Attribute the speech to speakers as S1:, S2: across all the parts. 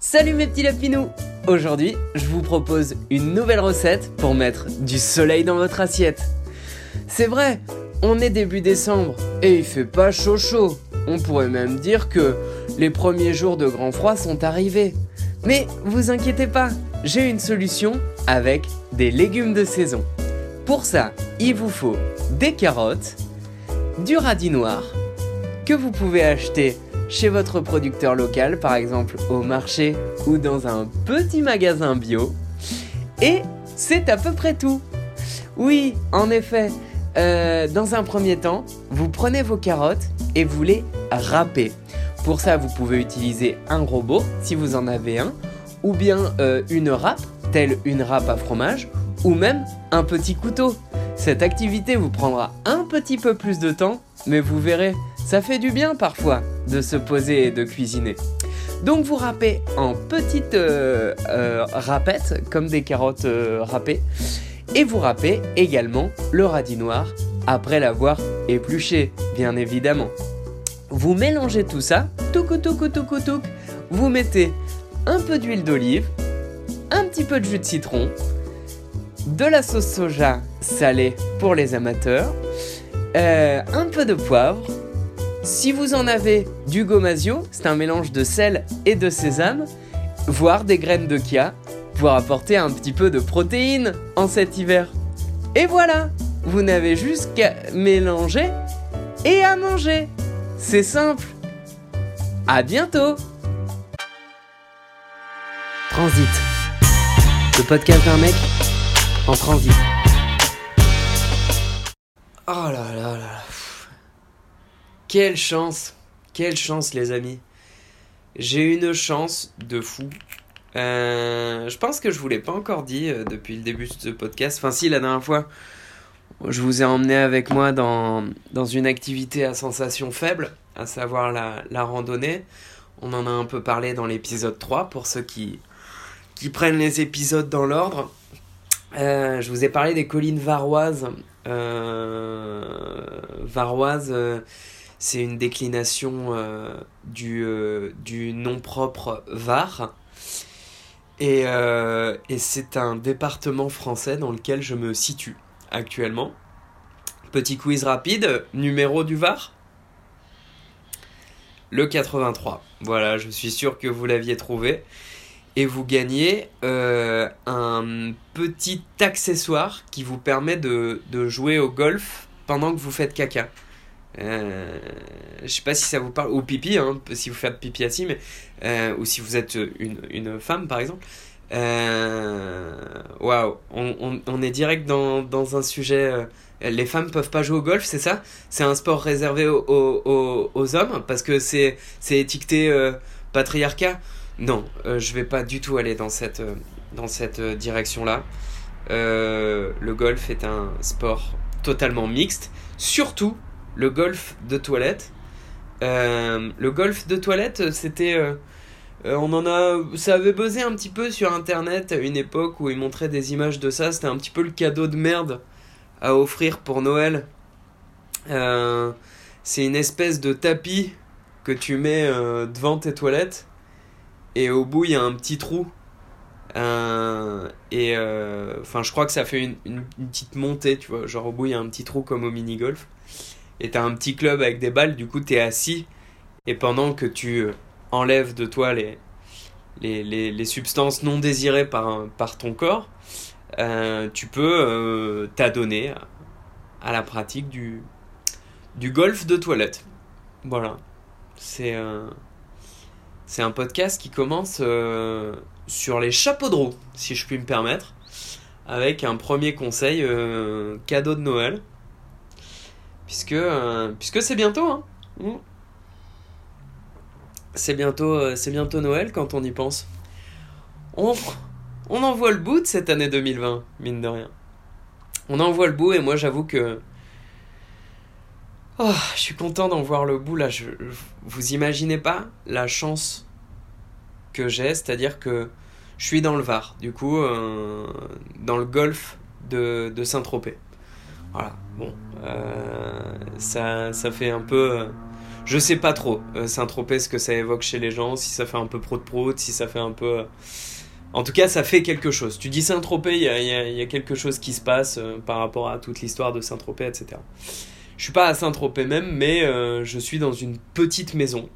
S1: Salut mes petits lapinous Aujourd'hui, je vous propose une nouvelle recette pour mettre du soleil dans votre assiette. C'est vrai, on est début décembre et il fait pas chaud chaud. On pourrait même dire que les premiers jours de grand froid sont arrivés. Mais vous inquiétez pas, j'ai une solution avec des légumes de saison. Pour ça, il vous faut des carottes, du radis noir, que vous pouvez acheter chez votre producteur local, par exemple au marché ou dans un petit magasin bio. Et c'est à peu près tout. Oui, en effet, euh, dans un premier temps, vous prenez vos carottes et vous les râpez. Pour ça, vous pouvez utiliser un robot si vous en avez un, ou bien euh, une râpe, telle une râpe à fromage, ou même un petit couteau. Cette activité vous prendra un petit peu plus de temps, mais vous verrez, ça fait du bien parfois de se poser et de cuisiner. Donc vous râpez en petites euh, euh, râpettes, comme des carottes euh, râpées, et vous râpez également le radis noir après l'avoir épluché, bien évidemment. Vous mélangez tout ça, touc touc touc touc, vous mettez un peu d'huile d'olive, un petit peu de jus de citron, de la sauce soja salée pour les amateurs, un peu de poivre, si vous en avez du gomasio, c'est un mélange de sel et de sésame, voire des graines de kia, pour apporter un petit peu de protéines en cet hiver. Et voilà, vous n'avez juste qu'à mélanger et à manger. C'est simple. À bientôt. Transit. Le podcast d'un mec en transit. Oh là là là. Quelle chance Quelle chance les amis J'ai une chance de fou. Euh, je pense que je vous l'ai pas encore dit euh, depuis le début de ce podcast. Enfin si, la dernière fois, je vous ai emmené avec moi dans, une activité à sensation faible, à savoir la, randonnée. On en a un peu parlé dans l'épisode 3 pour ceux qui, qui prennent les épisodes dans l'ordre. Euh, je vous ai parlé des collines varoises. varoises c'est une déclination euh, du, euh, du nom propre Var. Et, euh, et c'est un département français dans lequel je me situe actuellement. Petit quiz rapide, numéro du Var? Le 83. Voilà, je suis sûr que vous l'aviez trouvé. Et vous gagnez un petit accessoire qui vous permet de, de jouer au golf pendant que vous faites caca. Euh, je sais pas si ça vous parle, ou pipi, hein, si vous faites pipi assis, mais, euh, ou si vous êtes une, une femme par exemple. Euh, waouh, on, on, est direct dans, dans un sujet. les femmes peuvent pas jouer au golf, c'est ça? C'est un sport réservé aux, aux, aux, hommes parce que c'est étiqueté patriarcat? Non, je vais pas du tout aller dans cette, dans cette direction-là. le golf est un sport totalement mixte, surtout le golf de toilette. Euh, le golf de toilette, c'était. Euh, euh, on en a. Ça avait buzzé un petit peu sur internet à une époque où ils montraient des images de ça. C'était un petit peu le cadeau de merde à offrir pour Noël. c'est une espèce de tapis que tu mets devant tes toilettes. Et au bout, il y a un petit trou. et enfin, je crois que ça fait une, une, petite montée, tu vois. Genre au bout, il y a un petit trou comme au mini-golf et t'as un petit club avec des balles, du coup t'es assis et pendant que tu euh, enlèves de toi les, les, les, substances non désirées par, par ton corps, euh, tu peux euh, t'adonner à, la pratique du, du golf de toilette. Voilà. C'est c'est un podcast qui commence sur les chapeaux de roue, si je puis me permettre, avec un premier conseil cadeau de Noël puisque euh, puisque c'est bientôt hein. Mmh. C'est bientôt euh, bientôt Noël quand on y pense. On on en voit le bout de cette année 2020, mine de rien. On en voit le bout et moi j'avoue que oh, je suis content d'en voir le bout là, vous imaginez pas la chance que j'ai, c'est-à-dire que je suis dans le Var, du coup, euh, dans le golfe de, de Saint-Tropez. Voilà, bon, euh, ça, ça fait un peu... Je sais pas trop, Saint-Tropez, ce que ça évoque chez les gens, si ça fait un peu pro de pro, si ça fait un peu. En tout cas, ça fait quelque chose. Tu dis Saint-Tropez, il y a, quelque chose qui se passe par rapport à toute l'histoire de Saint-Tropez, etc. Je suis pas à Saint-Tropez même, mais je suis dans une petite maison.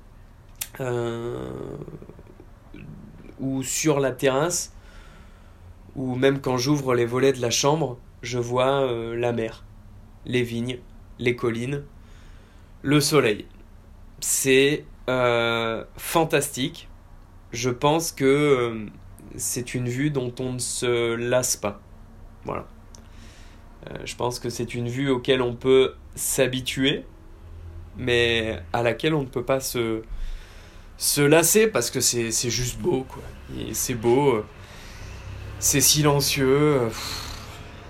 S1: ou sur la terrasse, ou même quand j'ouvre les volets de la chambre, je vois euh, la mer, les vignes, les collines, le soleil. C'est euh, fantastique. Je pense que euh, c'est une vue dont on ne se lasse pas. Voilà. je pense que c'est une vue auquel on peut s'habituer, mais à laquelle on ne peut pas se, se lasser parce que c'est juste beau. C'est beau c'est silencieux.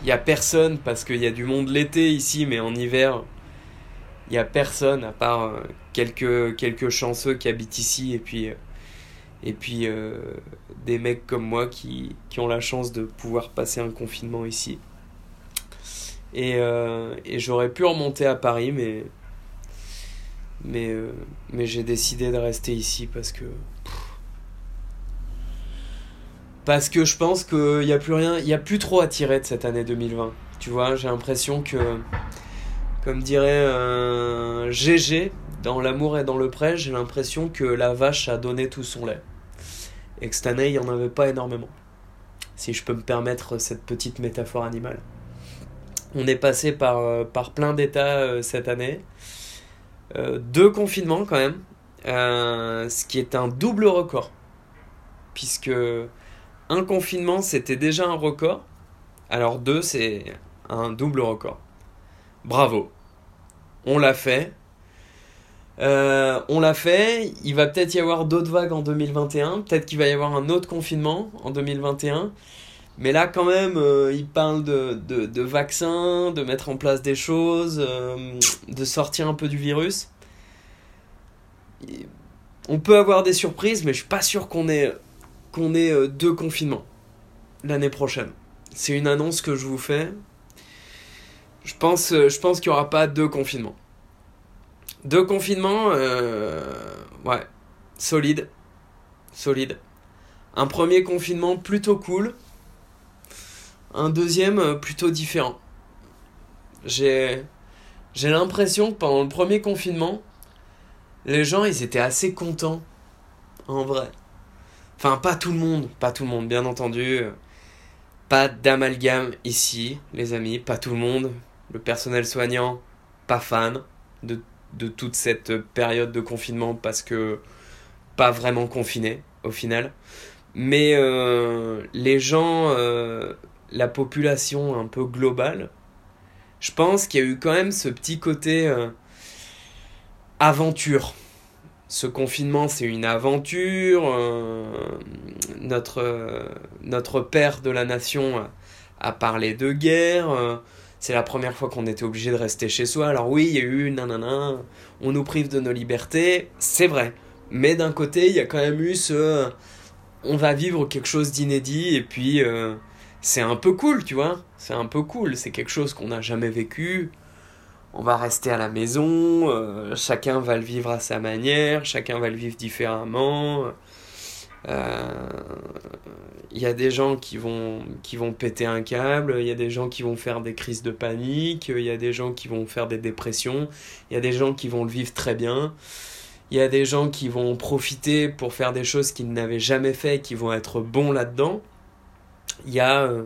S1: Il n'y a personne parce qu'il y a du monde l'été ici, mais en hiver, il n'y a personne à part euh, quelques, quelques chanceux qui habitent ici et puis, euh, et puis euh, des mecs comme moi qui, qui, ont la chance de pouvoir passer un confinement ici. Et, et j'aurais pu remonter à Paris, mais, mais, mais j'ai décidé de rester ici parce que parce que je pense qu'il n'y a plus rien, il n'y a plus trop à tirer de cette année 2020. Tu vois, j'ai l'impression que, comme dirait GG, dans L'amour et dans le prêt, j'ai l'impression que la vache a donné tout son lait. Et que cette année, il n'y en avait pas énormément. Si je peux me permettre cette petite métaphore animale. On est passé par, euh, par plein d'états euh, cette année. Euh, deux confinements quand même. ce qui est un double record. Puisque un confinement, c'était déjà un record. Alors deux, c'est un double record. Bravo. On l'a fait. Euh, on l'a fait. Il va peut-être y avoir d'autres vagues en 2021. Peut-être qu'il va y avoir un autre confinement en 2021. Mais là, quand même, euh, il parle de, vaccins, de mettre en place des choses, euh, de sortir un peu du virus. On peut avoir des surprises, mais je suis pas sûr qu'on ait qu'on ait euh, deux confinements l'année prochaine. C'est une annonce que je vous fais. Je pense, euh, qu'il n'y aura pas deux confinements. Deux confinements, euh, ouais, solide. Solide. Un premier confinement plutôt cool. Un deuxième plutôt différent. J'ai, j'ai l'impression que pendant le premier confinement, les gens, ils étaient assez contents. En vrai. Enfin, pas tout le monde, pas tout le monde, bien entendu. Pas d'amalgame ici, les amis, pas tout le monde. Le personnel soignant, pas fan de, toute cette période de confinement parce que pas vraiment confiné au final. Mais euh, les gens, euh, la population un peu globale, je pense qu'il y a eu quand même ce petit côté euh, aventure ce confinement, c'est une aventure. Euh, notre, notre père de la nation a, parlé de guerre. Euh, c'est la première fois qu'on était obligé de rester chez soi. Alors oui, il y a eu nanana, on nous prive de nos libertés, c'est vrai. Mais d'un côté, il y a quand même eu ce... On va vivre quelque chose d'inédit et puis euh, c'est un peu cool, tu vois. C'est un peu cool, c'est quelque chose qu'on n'a jamais vécu on va rester à la maison, euh, chacun va le vivre à sa manière, chacun va le vivre différemment. Il euh, y a des gens qui vont, qui vont péter un câble, il y a des gens qui vont faire des crises de panique, il y a des gens qui vont faire des dépressions, il y a des gens qui vont le vivre très bien, il y a des gens qui vont profiter pour faire des choses qu'ils n'avaient jamais fait, qui vont être bons là-dedans. Il y a... Euh,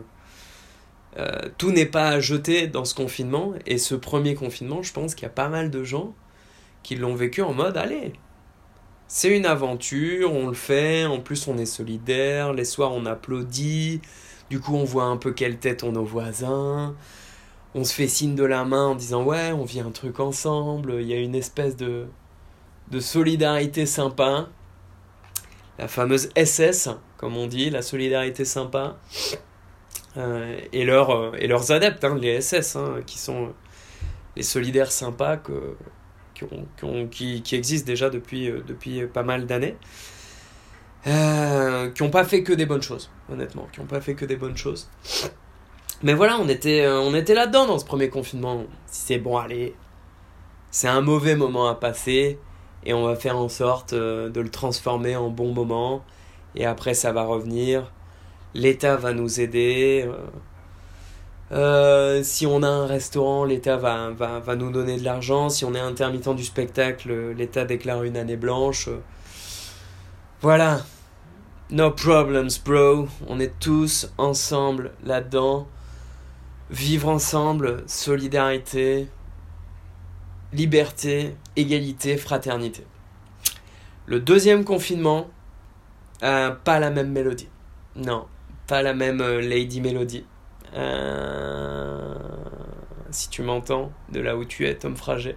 S1: euh, tout n'est pas à jeter dans ce confinement. Et ce premier confinement, je pense qu'il y a pas mal de gens qui l'ont vécu en mode allez, c'est une aventure, on le fait, en plus on est solidaire, les soirs on applaudit, du coup on voit un peu quelle tête ont nos voisins, on se fait signe de la main en disant ouais, on vit un truc ensemble, il y a une espèce de, de solidarité sympa, la fameuse SS, comme on dit, la solidarité sympa. Euh, et, leur, euh, et leurs adeptes, hein, les SS, hein, qui sont les solidaires sympas que, qui, qui, existent déjà depuis, euh, depuis pas mal d'années. qui n'ont pas fait que des bonnes choses, honnêtement, qui n'ont pas fait que des bonnes choses. Mais voilà, on était, on était là-dedans dans ce premier confinement. Si c'est bon, allez, c'est un mauvais moment à passer. et on va faire en sorte euh, de le transformer en bon moment et après ça va revenir. L'État va nous aider. Euh, si on a un restaurant, l'État va, nous donner de l'argent. Si on est intermittent du spectacle, l'État déclare une année blanche. Voilà. No problems, bro. On est tous ensemble là-dedans. Vivre ensemble, solidarité, liberté, égalité, fraternité. Le deuxième confinement, euh, pas la même mélodie. Non, pas la même euh, Lady Melody. Euh, si tu m'entends, de là où tu es, Tom Frager.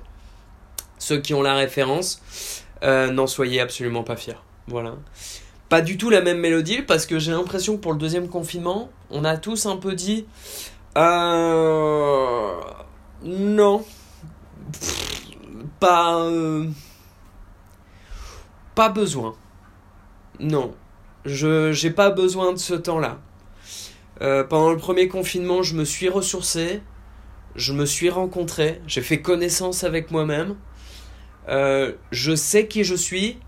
S1: Ceux qui ont la référence, n'en soyez absolument pas fiers. Voilà. Pas du tout la même mélodie parce que j'ai l'impression que pour le deuxième confinement, on a tous un peu dit non, pas pas besoin. Non, je j'ai pas besoin de ce temps-là. Euh, pendant le premier confinement, je me suis ressourcé, je me suis rencontré, j'ai fait connaissance avec moi-même. Euh, je sais qui je suis.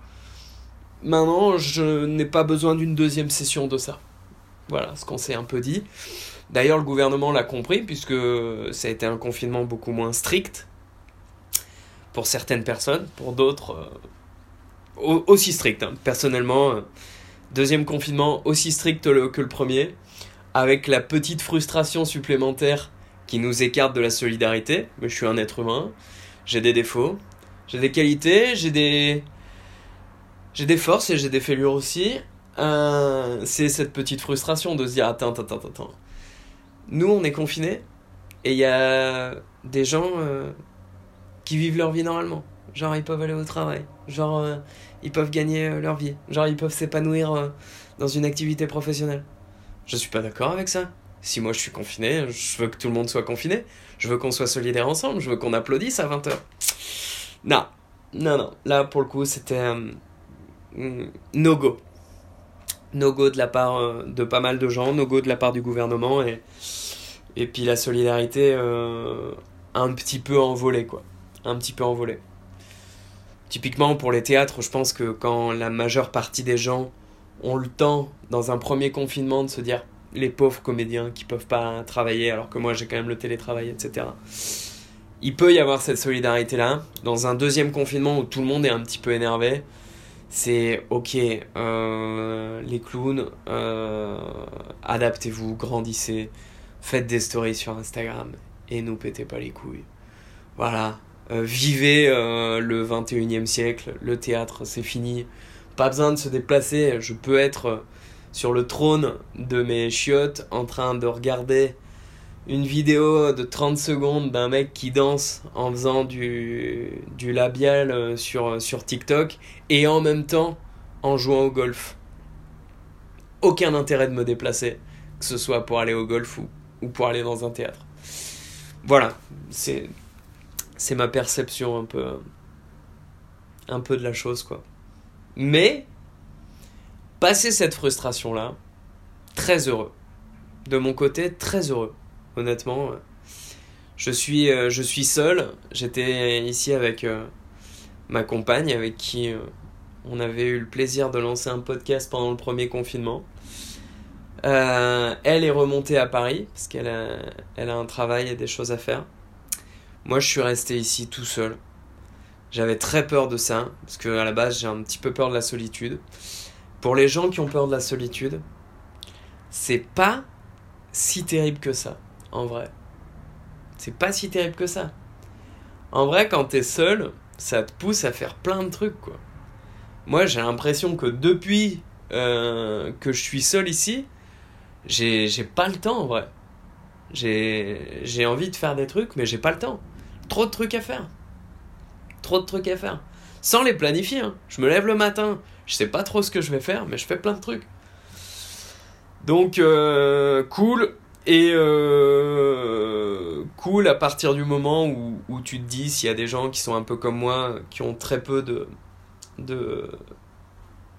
S1: Maintenant, je n'ai pas besoin d'une deuxième session de ça. Voilà ce qu'on s'est un peu dit. D'ailleurs, le gouvernement l'a compris, puisque ça a été un confinement beaucoup moins strict pour certaines personnes, pour d'autres euh, aussi strict. Hein. Personnellement, deuxième confinement aussi strict que le premier avec la petite frustration supplémentaire qui nous écarte de la solidarité. Mais je suis un être humain, j'ai des défauts, j'ai des qualités, j'ai des j'ai des forces et j'ai des fêlures aussi. Euh, c'est cette petite frustration de se dire attends attends attends attends. Nous on est confinés et il y a des gens euh, qui vivent leur vie normalement. Genre ils peuvent aller au travail, genre euh, ils peuvent gagner leur vie, genre ils peuvent s'épanouir dans une activité professionnelle. Je suis pas d'accord avec ça. Si moi je suis confiné, je veux que tout le monde soit confiné. Je veux qu'on soit solidaires ensemble. Je veux qu'on applaudisse à 20h. Non, non, non. Là, pour le coup, c'était un euh, no-go. No-go de la part euh, de pas mal de gens, no-go de la part du gouvernement et, et puis la solidarité euh, un petit peu envolée, quoi. Un petit peu envolée. Typiquement pour les théâtres, je pense que quand la majeure partie des gens ont le temps, dans un premier confinement, de se dire les pauvres comédiens qui peuvent pas travailler alors que moi j'ai quand même le télétravail, etc. Il peut y avoir cette solidarité-là. Dans un deuxième confinement où tout le monde est un petit peu énervé, c'est ok, euh, les clowns, euh, adaptez-vous, grandissez, faites des stories sur Instagram et nous pétez pas les couilles. Voilà, vivez le 21e siècle, le théâtre c'est fini, pas besoin de se déplacer, je peux être sur le trône de mes chiottes en train de regarder une vidéo de 30 secondes d'un mec qui danse en faisant du, du labial euh, sur, sur TikTok et en même temps en jouant au golf. Aucun intérêt de me déplacer, que ce soit pour aller au golf ou pour aller dans un théâtre. Voilà, c'est c'est ma perception un peu un peu de la chose quoi. Mais, passer cette frustration-là, très heureux. De mon côté, très heureux. Honnêtement, je suis, euh, je suis seul. J'étais ici avec euh, ma compagne, avec qui euh, on avait eu le plaisir de lancer un podcast pendant le premier confinement. elle est remontée à Paris parce qu'elle a, elle a un travail et des choses à faire. Moi, je suis resté ici tout seul. J'avais très peur de ça, parce que à la base j'ai un petit peu peur de la solitude. Pour les gens qui ont peur de la solitude, c'est pas si terrible que ça, en vrai. C'est pas si terrible que ça. En vrai, quand t'es seul, ça te pousse à faire plein de trucs, quoi. Moi, j'ai l'impression que depuis euh, que je suis seul ici, j'ai pas le temps, en vrai. J'ai envie de faire des trucs, mais j'ai pas le temps. Trop de trucs à faire trop de trucs à faire. Sans les planifier. Hein. Je me lève le matin, je sais pas trop ce que je vais faire, mais je fais plein de trucs. Donc, euh, cool. Et euh, cool à partir du moment où, tu te dis, s'il y a des gens qui sont un peu comme moi, qui ont très peu de, de,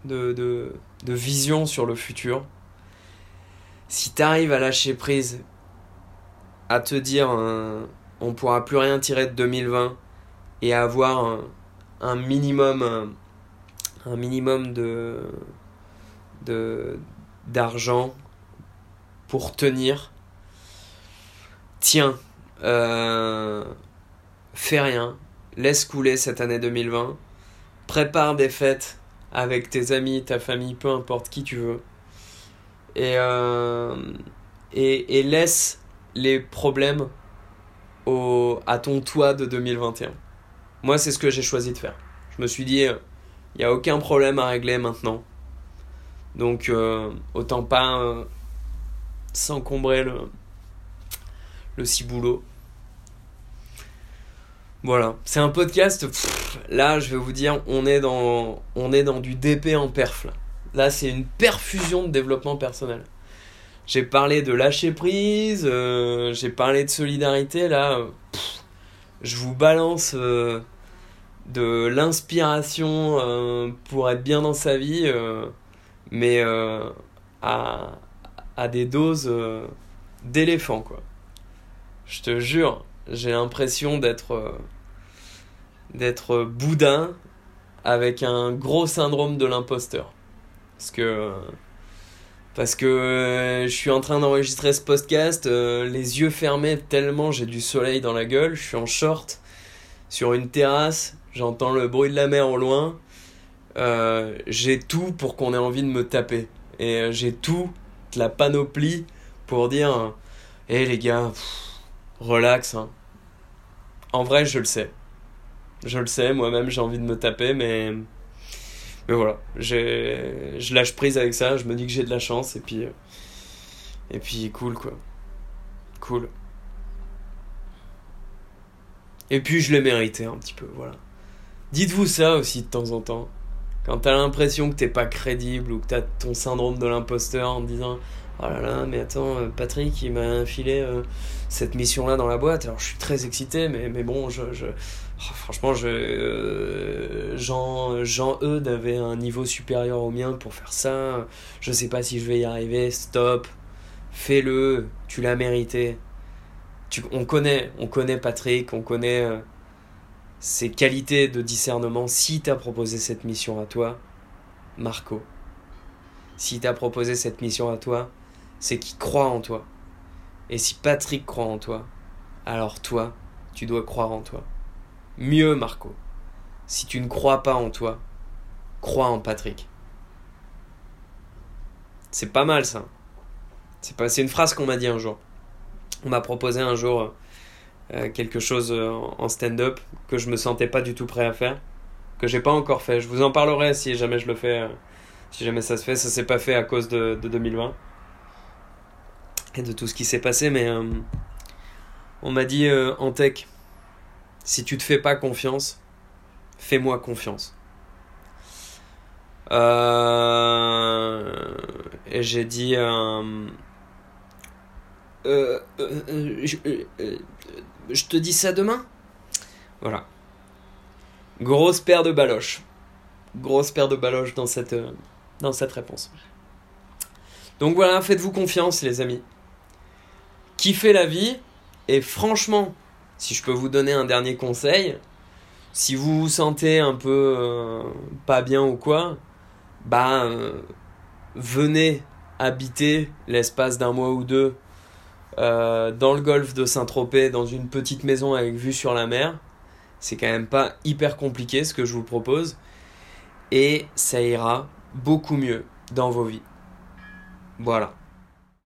S1: de, de, de vision sur le futur, si tu arrives à lâcher prise, à te dire, on pourra plus rien tirer de 2020, et avoir un minimum, un minimum de, d'argent pour tenir. Tiens, euh, fais rien, laisse couler cette année 2020, prépare des fêtes avec tes amis, ta famille, peu importe qui tu veux, et, euh, laisse les problèmes au, à ton toit de 2021. Moi, c'est ce que j'ai choisi de faire. Je me suis dit, il n'y a aucun problème à régler maintenant. Donc, euh, autant pas euh, s'encombrer le, le ciboulot. Voilà, c'est un podcast. là, je vais vous dire, on est dans, on est dans du DP en perf. Là, c'est une perfusion de développement personnel. J'ai parlé de lâcher prise, euh, j'ai parlé de solidarité. Là, je vous balance euh, de l'inspiration euh, pour être bien dans sa vie, mais à, à des doses d'éléphant, quoi. Je te jure, j'ai l'impression d'être d'être boudin avec un gros syndrome de l'imposteur. Parce que parce que euh, je suis en train d'enregistrer ce podcast, euh, les yeux fermés tellement j'ai du soleil dans la gueule, je suis en short sur une terrasse, j'entends le bruit de la mer au loin. Euh, j'ai tout pour qu'on ait envie de me taper. Et j'ai tout, la panoplie pour dire Hé les gars, relax. Hein. En vrai, je le sais. Je le sais, moi-même j'ai envie de me taper, mais mais voilà, je lâche prise avec ça, je me dis que j'ai de la chance et puis et puis cool quoi. Cool. Et puis je l'ai mérité un petit peu, voilà. Dites-vous ça aussi de temps en temps. Quand t'as l'impression que t'es pas crédible ou que t'as ton syndrome de l'imposteur en disant Oh là là, mais attends, euh, Patrick, il m'a infilé euh, cette mission-là dans la boîte. Alors je suis très excité, mais, bon, je oh, franchement, euh, Jean, Jean Eudes avait un niveau supérieur au mien pour faire ça. Je sais pas si je vais y arriver. Stop, fais-le, tu l'as mérité. Tu, on, connaît, on connaît Patrick, on connaît ses qualités de discernement. Si t'as proposé cette mission à toi, Marco, si t'as proposé cette mission à toi, c'est qu'il croit en toi. Et si Patrick croit en toi, alors toi, tu dois croire en toi. Mieux, Marco, si tu ne crois pas en toi, crois en Patrick. C'est pas mal ça. C'est pas, une phrase qu'on m'a dit un jour. On m'a proposé un jour euh, quelque chose euh, en stand-up que je me sentais pas du tout prêt à faire, que j'ai pas encore fait. Je vous en parlerai si jamais je le fais, euh, si jamais ça se fait. Ça s'est pas fait à cause de, de 2020 et de tout ce qui s'est passé, mais on m'a dit en tech, si tu te fais pas confiance, fais-moi confiance. Euh, et j'ai dit, je, je, te dis ça demain? Voilà. Grosse paire de baloches. Grosse paire de baloches dans cette, dans cette réponse. Donc voilà, faites-vous confiance les amis kiffez la vie. Et franchement, si je peux vous donner un dernier conseil, si vous vous sentez un peu euh, pas bien ou quoi, bah euh, venez habiter l'espace d'un mois ou deux euh, dans le golfe de Saint-Tropez, dans une petite maison avec vue sur la mer. C'est quand même pas hyper compliqué ce que je vous propose. Et ça ira beaucoup mieux dans vos vies. Voilà.